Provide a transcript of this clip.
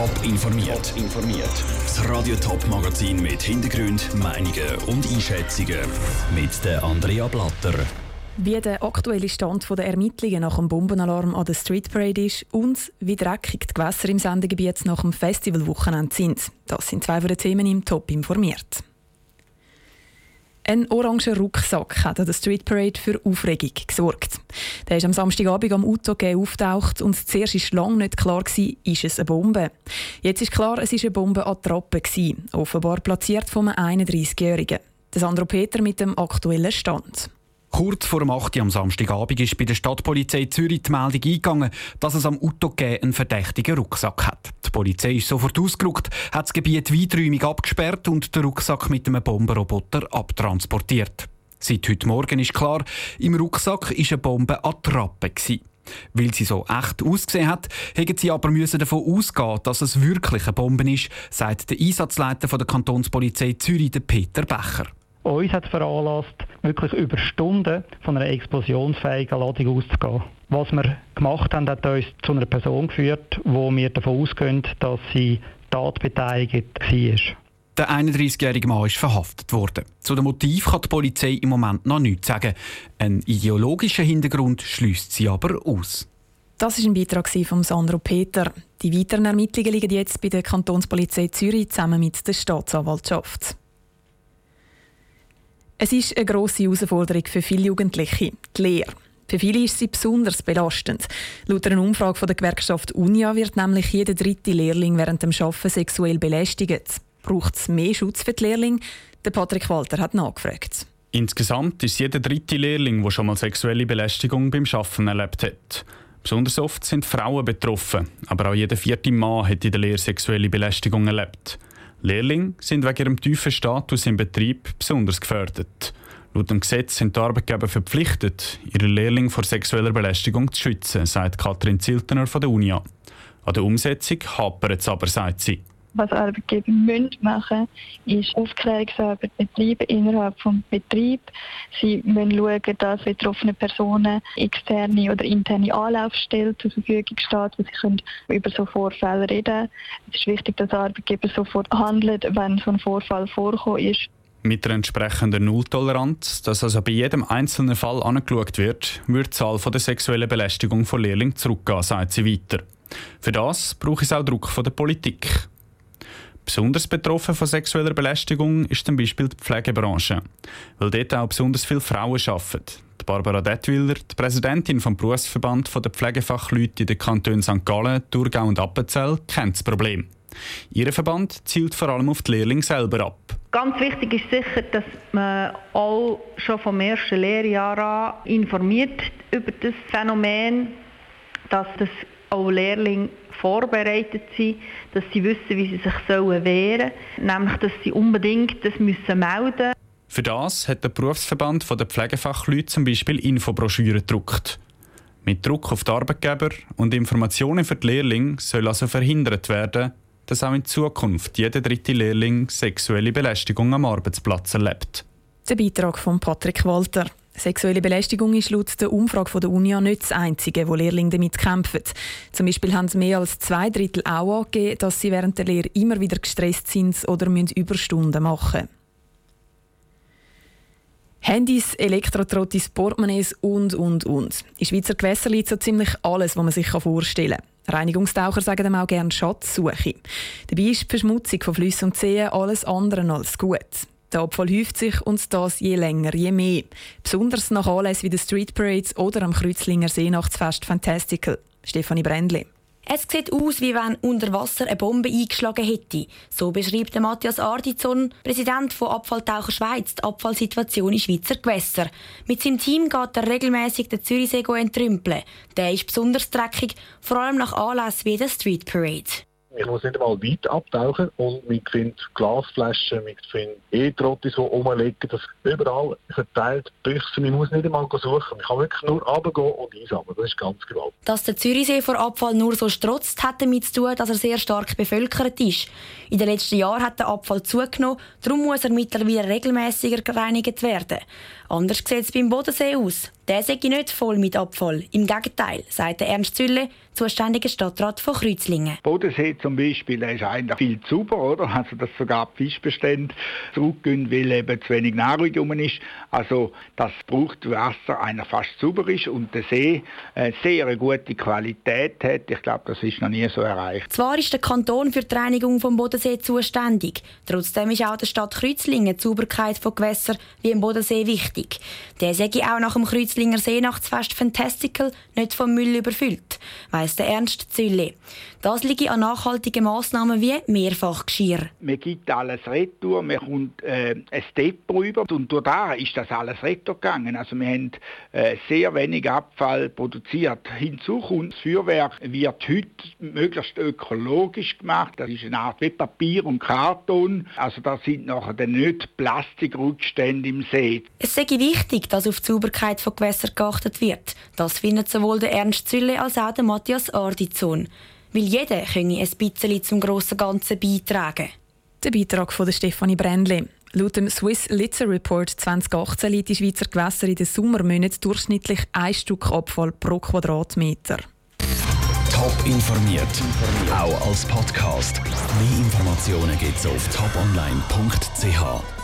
Top informiert. informiert. Das Radio Top Magazin mit Hintergrund, Meinungen und Einschätzungen mit der Andrea Blatter. Wie der aktuelle Stand der Ermittlungen nach dem Bombenalarm an der Street Parade ist und wie dreckig die Gewässer im Sendegebiet nach dem Festivalwochenende sind. Das sind zwei von den Themen im Top informiert. Ein oranger Rucksack hat an der Street Parade für Aufregung gesorgt. Der ist am Samstagabend am Autogame auftaucht und zuerst war lange nicht klar, gewesen, ist es eine Bombe. Jetzt ist klar, es war eine Bombenattrappe, offenbar platziert von einem 31-Jährigen. Sandro Peter mit dem aktuellen Stand. Kurz vor dem 8. am Samstagabend ist bei der Stadtpolizei Zürich die Meldung eingegangen, dass es am Autogä einen verdächtigen Rucksack hat. Die Polizei ist sofort ausgerückt, hat das Gebiet weiträumig abgesperrt und den Rucksack mit einem Bombenroboter abtransportiert. Seit heute Morgen ist klar, im Rucksack war eine Bombenattrappe. Weil sie so echt ausgesehen hat, hätten sie aber davon ausgehen, dass es wirklich eine Bombe ist, sagt der Einsatzleiter der Kantonspolizei Zürich, Peter Becher. Uns hat veranlasst, wirklich über Stunden von einer explosionsfähigen Ladung auszugehen. Was wir gemacht haben, hat uns zu einer Person geführt, wo wir davon ausgehen, dass sie tatbeteiligt war. Der 31-jährige Mann ist verhaftet worden. Zu dem Motiv kann die Polizei im Moment noch nichts sagen. Ein ideologischer Hintergrund schließt sie aber aus. Das ist ein Beitrag von Sandro Peter. Die weiteren Ermittlungen liegen jetzt bei der Kantonspolizei Zürich zusammen mit der Staatsanwaltschaft. Es ist eine grosse Herausforderung für viele Jugendliche, die Lehre. Für viele ist sie besonders belastend. Laut einer Umfrage der Gewerkschaft UNIA wird nämlich jeder dritte Lehrling während dem Arbeiten sexuell belästigt. Braucht es mehr Schutz für die Lehrlinge? Der Patrick Walter hat nachgefragt. Insgesamt ist jeder dritte Lehrling, der schon mal sexuelle Belästigung beim Arbeiten erlebt hat. Besonders oft sind Frauen betroffen, aber auch jeder vierte Mann hat in der Lehre sexuelle Belästigung erlebt. Lehrlinge sind wegen ihrem tiefen Status im Betrieb besonders gefördert. Laut dem Gesetz sind die Arbeitgeber verpflichtet, ihre Lehrlinge vor sexueller Belästigung zu schützen, sagt Katrin Ziltener von der UNIA. An der Umsetzung hapert es aber, sagt sie. Was Arbeitgeber müssen machen ist Aufklärungsarbeit betreiben innerhalb des Betriebs. Sie müssen schauen, dass betroffene Personen externe oder interne Anlaufstellen zur Verfügung steht, wo sie können über so Vorfälle reden können. Es ist wichtig, dass Arbeitgeber sofort handelt, wenn so ein Vorfall vorkommt ist. Mit der entsprechenden Nulltoleranz, dass also bei jedem einzelnen Fall angeschaut wird, wird die Zahl der sexuellen Belästigung von Lehrlingen zurückgehen, sagt sie weiter. Für das braucht es auch Druck von der Politik. Besonders betroffen von sexueller Belästigung ist zum Beispiel die Pflegebranche, weil dort auch besonders viele Frauen arbeiten. Barbara Detwiller, die Präsidentin vom Berufsverband der Pflegefachleute in den Kantonen St. Gallen, Thurgau und Appenzell, kennt das Problem. Ihr Verband zielt vor allem auf die Lehrlinge selber ab. Ganz wichtig ist sicher, dass man auch schon vom ersten Lehrjahr an informiert über das Phänomen, dass das auch Lehrlinge vorbereitet sind, dass sie wissen, wie sie sich sollen wehren sollen, nämlich dass sie unbedingt das müssen melden Für das hat der Berufsverband der Pflegefachleute zum Beispiel Infobroschüren gedruckt. Mit Druck auf die Arbeitgeber und Informationen für die Lehrlinge soll also verhindert werden, dass auch in Zukunft jeder dritte Lehrling sexuelle Belästigung am Arbeitsplatz erlebt. Der Beitrag von Patrick Walter. Sexuelle Belästigung ist laut der Umfrage der UNIA nicht das Einzige, wo Lehrlinge damit kämpfen. Zum Beispiel haben mehr als zwei Drittel auch angegeben, dass sie während der Lehre immer wieder gestresst sind oder müssen Überstunden machen Handys, Elektrotrottis, Portemonnaies und, und, und. In Schweizer Gewässern liegt so ziemlich alles, was man sich vorstellen kann. Reinigungstaucher sagen dem auch gerne Schatzsuche. Dabei ist die Verschmutzung von Flüssen und Seen alles andere als gut. Der Abfall häuft sich und das je länger, je mehr. Besonders nach Anlässen wie den Street Parades oder am Kreuzlinger Seenachtsfest Fantastical. Stefanie Brändli. Es sieht aus, wie wenn unter Wasser eine Bombe eingeschlagen hätte. So beschreibt Matthias Ardizon, Präsident von Abfalltaucher Schweiz, die Abfallsituation in Schweizer Gewässern. Mit seinem Team geht er regelmäßig den Zürichsee entrümpeln. Der ist besonders dreckig, vor allem nach Anlässen wie der Street Parade. Ich muss nicht einmal weit abtauchen und man findet Glasflaschen, man findet E-Trottis, die rumliegen. Das überall verteilt Büchse. Man muss nicht einmal suchen. Man kann wirklich nur runtergehen und einsammeln. Das ist ganz gewaltig. Dass der Zürichsee vor Abfall nur so strotzt, hat damit zu tun, dass er sehr stark bevölkert ist. In den letzten Jahren hat der Abfall zugenommen, darum muss er mittlerweile regelmäßiger gereinigt werden. Anders sieht es beim Bodensee aus. Der sei nicht voll mit Abfall. Im Gegenteil, sagt Ernst Zülle, zuständiger Stadtrat von Kreuzlingen. Bodensee zum Beispiel ist eigentlich viel zu sauber, oder? Also, dass sogar die Fischbestände zurückgehen, weil eben zu wenig Nahrung ist. Also, das braucht Wasser einer fast sauber ist und der See eine sehr gute Qualität hat. Ich glaube, das ist noch nie so erreicht. Zwar ist der Kanton für die Reinigung vom Bodensee zuständig. Trotzdem ist auch der Stadt Kreuzlingen die Sauberkeit von Gewässern wie im Bodensee wichtig. Der sei auch nach dem Kreuzlinger Seenachtsfest Fantastical nicht vom Müll überfüllt weiss der Ernst Zülle. Das liegt an nachhaltigen Massnahmen wie Mehrfachgeschirr. Man gibt alles retour, man kommt äh, ein Depot über und durch da ist das alles retour gegangen. Also wir haben äh, sehr wenig Abfall produziert. Hinzu kommt, das Feuerwerk wird heute möglichst ökologisch gemacht. Das ist eine Art wie Papier und Karton. Also da sind nachher dann nicht Plastikrückstände im See. Es sei wichtig, dass auf die Sauberkeit von Gewässern geachtet wird. Das findet sowohl der Ernst Zülle als auch der Matthias Ardizon weil jeder könne ein bisschen zum grossen Ganzen beitragen. Der Beitrag von Stefanie Brändli. Laut dem Swiss Litzer Report 2018 liegt die Schweizer Gewässer in den Sommermonaten durchschnittlich ein Stück Abfall pro Quadratmeter. Top informiert, auch als Podcast. Mehr Informationen gibt es auf toponline.ch.